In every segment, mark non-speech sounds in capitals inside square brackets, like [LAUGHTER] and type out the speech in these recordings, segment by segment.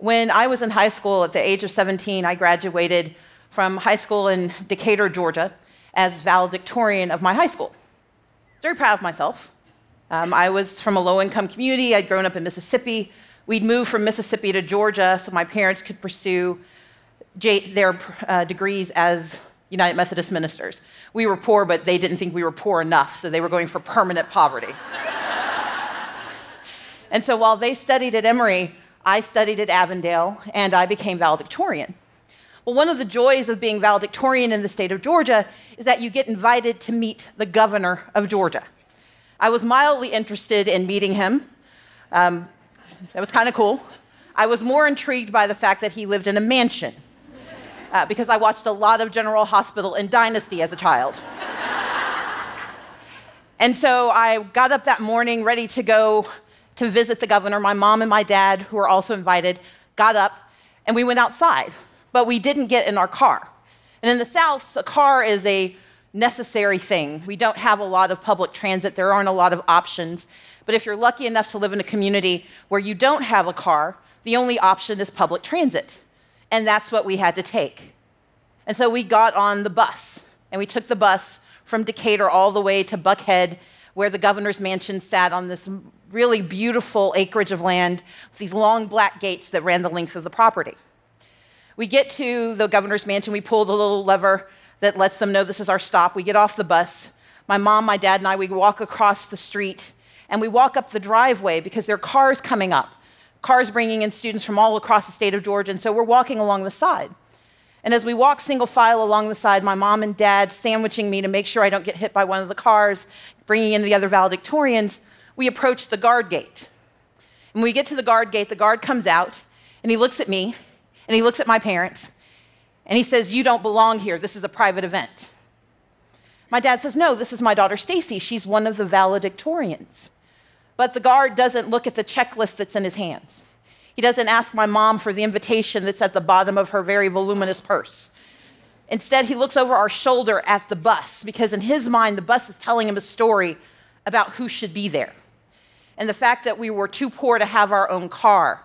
When I was in high school at the age of 17, I graduated from high school in Decatur, Georgia, as valedictorian of my high school. Very proud of myself. Um, I was from a low income community. I'd grown up in Mississippi. We'd moved from Mississippi to Georgia so my parents could pursue J- their uh, degrees as United Methodist ministers. We were poor, but they didn't think we were poor enough, so they were going for permanent poverty. [LAUGHS] and so while they studied at Emory, I studied at Avondale and I became valedictorian. Well, one of the joys of being valedictorian in the state of Georgia is that you get invited to meet the governor of Georgia. I was mildly interested in meeting him. Um, that was kind of cool. I was more intrigued by the fact that he lived in a mansion uh, because I watched a lot of General Hospital and Dynasty as a child. [LAUGHS] and so I got up that morning ready to go to visit the governor. My mom and my dad, who were also invited, got up and we went outside but we didn't get in our car. And in the South, a car is a necessary thing. We don't have a lot of public transit, there aren't a lot of options. But if you're lucky enough to live in a community where you don't have a car, the only option is public transit. And that's what we had to take. And so we got on the bus, and we took the bus from Decatur all the way to Buckhead, where the governor's mansion sat on this really beautiful acreage of land with these long black gates that ran the length of the property. We get to the governor's mansion, we pull the little lever that lets them know this is our stop. We get off the bus. My mom, my dad, and I, we walk across the street and we walk up the driveway because there are cars coming up, cars bringing in students from all across the state of Georgia. And so we're walking along the side. And as we walk single file along the side, my mom and dad sandwiching me to make sure I don't get hit by one of the cars, bringing in the other valedictorians, we approach the guard gate. When we get to the guard gate, the guard comes out and he looks at me and he looks at my parents and he says, You don't belong here. This is a private event. My dad says, No, this is my daughter Stacey. She's one of the valedictorians. But the guard doesn't look at the checklist that's in his hands. He doesn't ask my mom for the invitation that's at the bottom of her very voluminous purse. Instead, he looks over our shoulder at the bus because, in his mind, the bus is telling him a story about who should be there. And the fact that we were too poor to have our own car,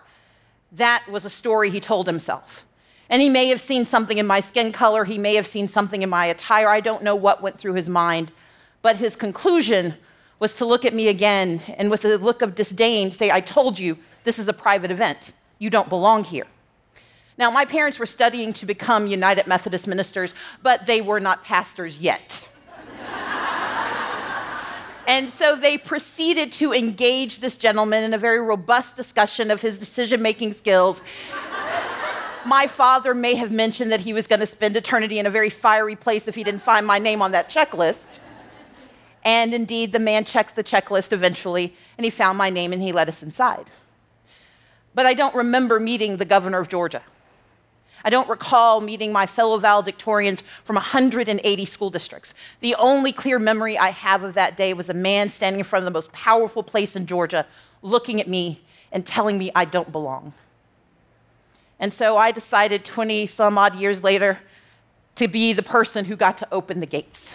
that was a story he told himself. And he may have seen something in my skin color, he may have seen something in my attire. I don't know what went through his mind. But his conclusion was to look at me again and with a look of disdain say, I told you this is a private event. You don't belong here. Now, my parents were studying to become United Methodist ministers, but they were not pastors yet. And so they proceeded to engage this gentleman in a very robust discussion of his decision making skills. my father may have mentioned that he was going to spend eternity in a very fiery place if he didn't find my name on that checklist. And indeed, the man checked the checklist eventually, and he found my name and he let us inside. But I don't remember meeting the governor of Georgia. I don't recall meeting my fellow valedictorians from 180 school districts. The only clear memory I have of that day was a man standing in front of the most powerful place in Georgia, looking at me and telling me I don't belong. And so I decided 20 some odd years later to be the person who got to open the gates.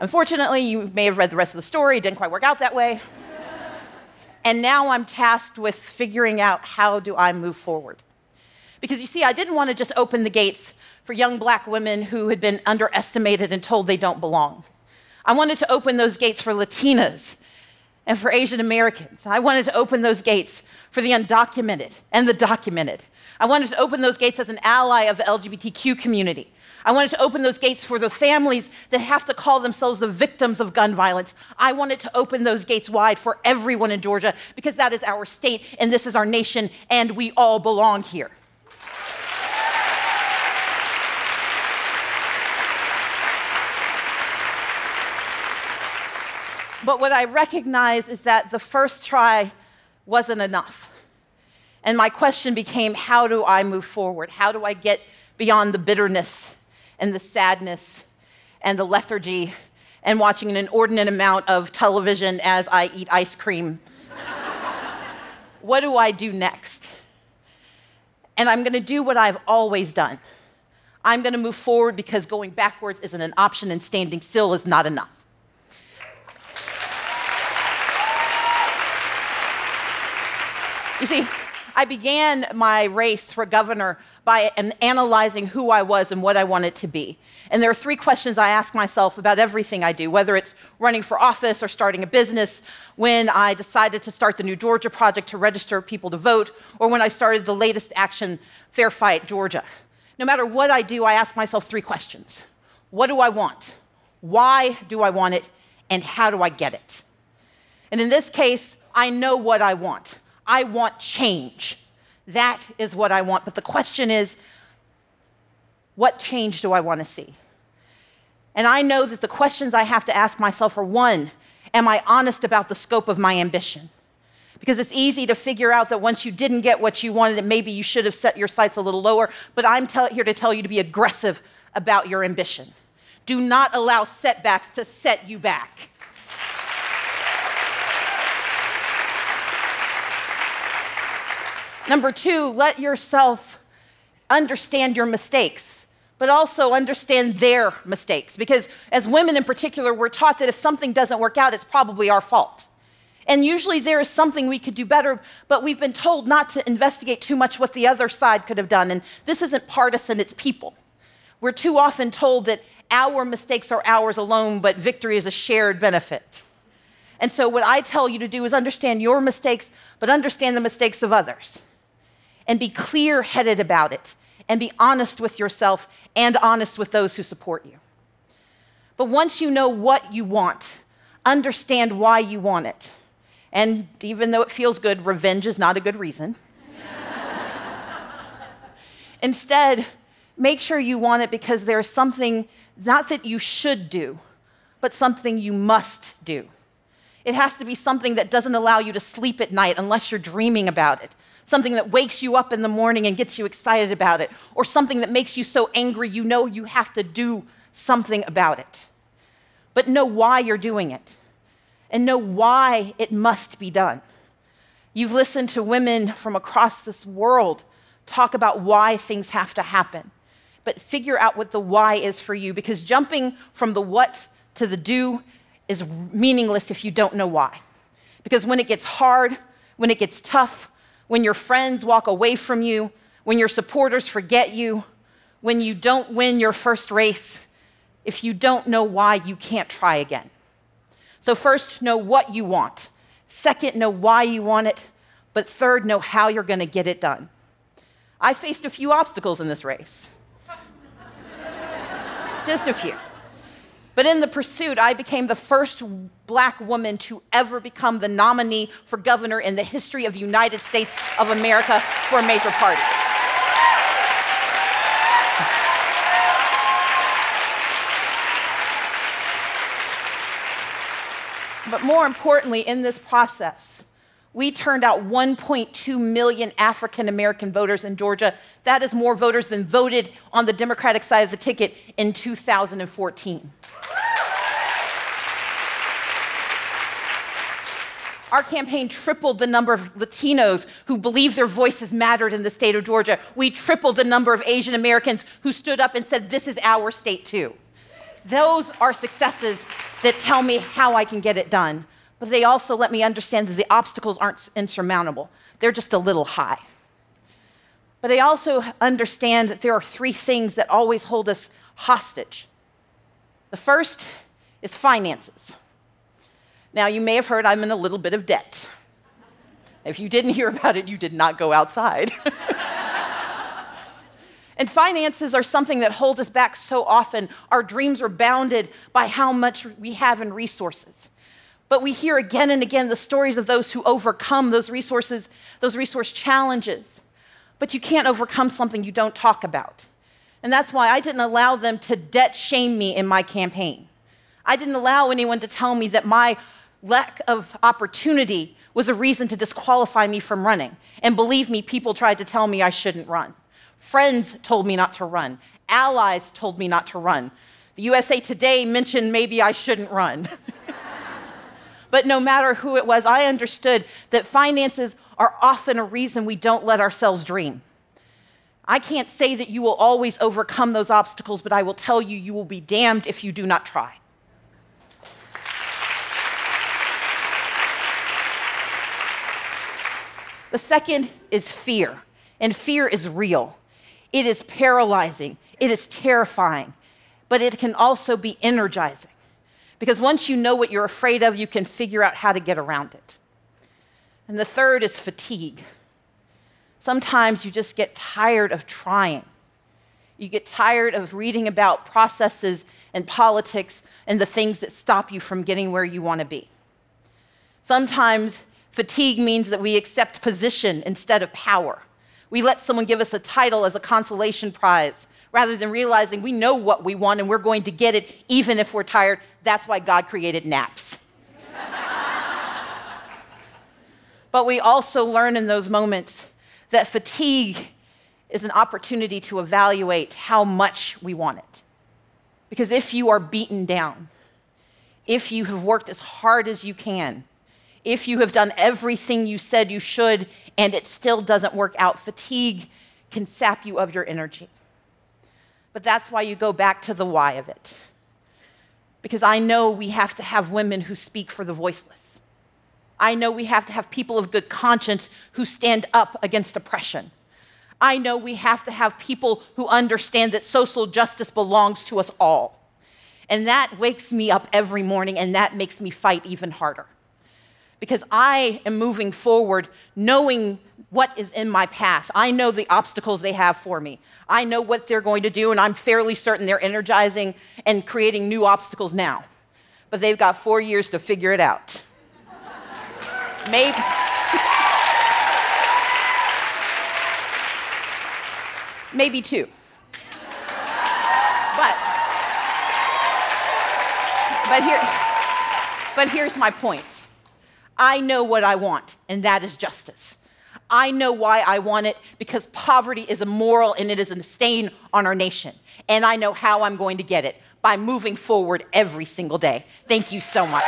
Unfortunately, you may have read the rest of the story, it didn't quite work out that way. and now I'm tasked with figuring out how do I move forward. Because you see, I didn't want to just open the gates for young black women who had been underestimated and told they don't belong. I wanted to open those gates for Latinas and for Asian Americans. I wanted to open those gates for the undocumented and the documented. I wanted to open those gates as an ally of the LGBTQ community. I wanted to open those gates for the families that have to call themselves the victims of gun violence. I wanted to open those gates wide for everyone in Georgia because that is our state and this is our nation and we all belong here. But what I recognize is that the first try wasn't enough. And my question became how do I move forward? How do I get beyond the bitterness and the sadness and the lethargy and watching an inordinate amount of television as I eat ice cream. what do I do next? And I'm going to do what I've always done. I'm going to move forward because going backwards isn't an option and standing still is not enough. You see, I began my race for governor by analyzing who I was and what I wanted to be. And there are three questions I ask myself about everything I do, whether it's running for office or starting a business, when I decided to start the New Georgia Project to register people to vote, or when I started the latest action, Fair Fight Georgia. No matter what I do, I ask myself three questions What do I want? Why do I want it? And how do I get it? And in this case, I know what I want. I want change. That is what I want. But the question is, what change do I want to see? And I know that the questions I have to ask myself are one, am I honest about the scope of my ambition? Because it's easy to figure out that once you didn't get what you wanted, that maybe you should have set your sights a little lower. But I'm here to tell you to be aggressive about your ambition. Do not allow setbacks to set you back. Number two, let yourself understand your mistakes, but also understand their mistakes. Because as women in particular, we're taught that if something doesn't work out, it's probably our fault. And usually there is something we could do better, but we've been told not to investigate too much what the other side could have done. And this isn't partisan, it's people. We're too often told that our mistakes are ours alone, but victory is a shared benefit. And so, what I tell you to do is understand your mistakes, but understand the mistakes of others and be clear headed about it and be honest with yourself and honest with those who support you. But once you know what you want, understand why you want it. And even though it feels good, revenge is not a good reason. [LAUGHS] Instead, make sure you want it because there's something not that you should do, but something you must do. It has to be something that doesn't allow you to sleep at night unless you're dreaming about it something that wakes you up in the morning and gets you excited about it, or something that makes you so angry you know you have to do something about it. But know why you're doing it and know why it must be done. You've listened to women from across this world talk about why things have to happen. But figure out what the why is for you because jumping from the what to the do is meaningless if you don't know why. Because when it gets hard, when it gets tough, when your friends walk away from you, when your supporters forget you, when you don't win your first race, if you don't know why, you can't try again. So, first, know what you want. Second, know why you want it. But third, know how you're going to get it done. I faced a few obstacles in this race. [LAUGHS] Just a few. But in the pursuit, I became the first black woman to ever become the nominee for governor in the history of the United States of America for a major party. But more importantly, in this process, we turned out 1.2 million African American voters in Georgia. That is more voters than voted on the Democratic side of the ticket in 2014. Our campaign tripled the number of Latinos who believed their voices mattered in the state of Georgia. We tripled the number of Asian Americans who stood up and said, This is our state too. Those are successes that tell me how I can get it done, but they also let me understand that the obstacles aren't insurmountable, they're just a little high. But they also understand that there are three things that always hold us hostage. The first is finances. Now, you may have heard I'm in a little bit of debt. If you didn't hear about it, you did not go outside. [LAUGHS] and finances are something that holds us back so often. Our dreams are bounded by how much we have in resources. But we hear again and again the stories of those who overcome those resources, those resource challenges. But you can't overcome something you don't talk about. And that's why I didn't allow them to debt shame me in my campaign. I didn't allow anyone to tell me that my lack of opportunity was a reason to disqualify me from running. And believe me, people tried to tell me I shouldn't run. Friends told me not to run. Allies told me not to run. The USA Today mentioned maybe I shouldn't run. [LAUGHS] but no matter who it was, I understood that finances are often a reason we don't let ourselves dream. I can't say that you will always overcome those obstacles, but I will tell you, you will be damned if you do not try. The second is fear, and fear is real. It is paralyzing, it is terrifying, but it can also be energizing. Because once you know what you're afraid of, you can figure out how to get around it. And the third is fatigue. Sometimes you just get tired of trying. You get tired of reading about processes and politics and the things that stop you from getting where you want to be. Sometimes fatigue means that we accept position instead of power. We let someone give us a title as a consolation prize rather than realizing we know what we want and we're going to get it even if we're tired. That's why God created naps. [LAUGHS] but we also learn in those moments that fatigue is an opportunity to evaluate how much we want it. Because if you are beaten down, if you have worked as hard as you can, if you have done everything you said you should and it still doesn't work out, fatigue can sap you of your energy. But that's why you go back to the why of it. Because I know we have to have women who speak for the voiceless. I know we have to have people of good conscience who stand up against oppression. I know we have to have people who understand that social justice belongs to us all. And that wakes me up every morning, and that makes me fight even harder because I am moving forward knowing what is in my past. I know the obstacles they have for me. I know what they're going to do, and I'm fairly certain they're energizing and creating new obstacles now. But they've got four years to figure it out. [LAUGHS] Maybe. [LAUGHS] Maybe two. [LAUGHS] But, but, here, but here's my point I know what I want, and that is justice. I know why I want it because poverty is immoral and it is a stain on our nation. And I know how I'm going to get it by moving forward every single day. Thank you so much.